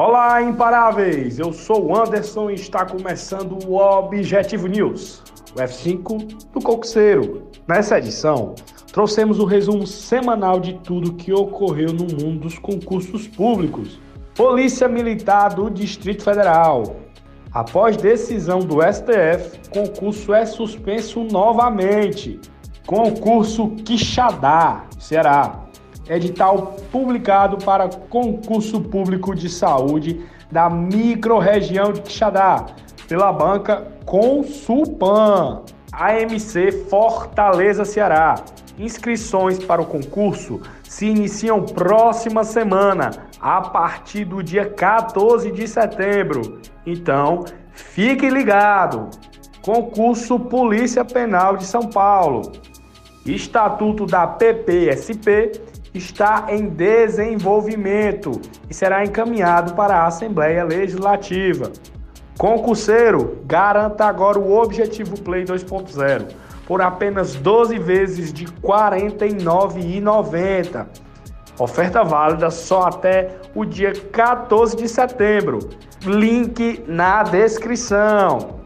Olá, imparáveis! Eu sou o Anderson e está começando o Objetivo News, o F5 do Coxeiro. Nessa edição, trouxemos o resumo semanal de tudo que ocorreu no mundo dos concursos públicos. Polícia Militar do Distrito Federal. Após decisão do STF, concurso é suspenso novamente. Concurso Quixadá, Ceará edital publicado para concurso público de saúde da microrregião de Quixadá, pela banca Consulpan, AMC Fortaleza, Ceará. Inscrições para o concurso se iniciam próxima semana, a partir do dia 14 de setembro. Então, fique ligado! Concurso Polícia Penal de São Paulo. Estatuto da PPSP está em desenvolvimento e será encaminhado para a Assembleia Legislativa. Concurseiro, garanta agora o Objetivo Play 2.0 por apenas 12 vezes de R$ 49,90. Oferta válida só até o dia 14 de setembro. Link na descrição.